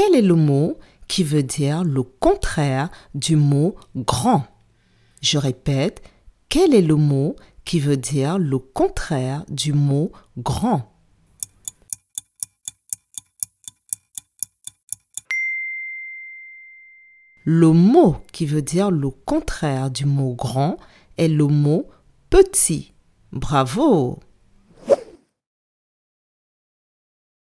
quel est le mot qui veut dire le contraire du mot grand? Je répète, quel est le mot qui veut dire le contraire du mot grand? Le mot qui veut dire le contraire du mot grand est le mot petit. Bravo!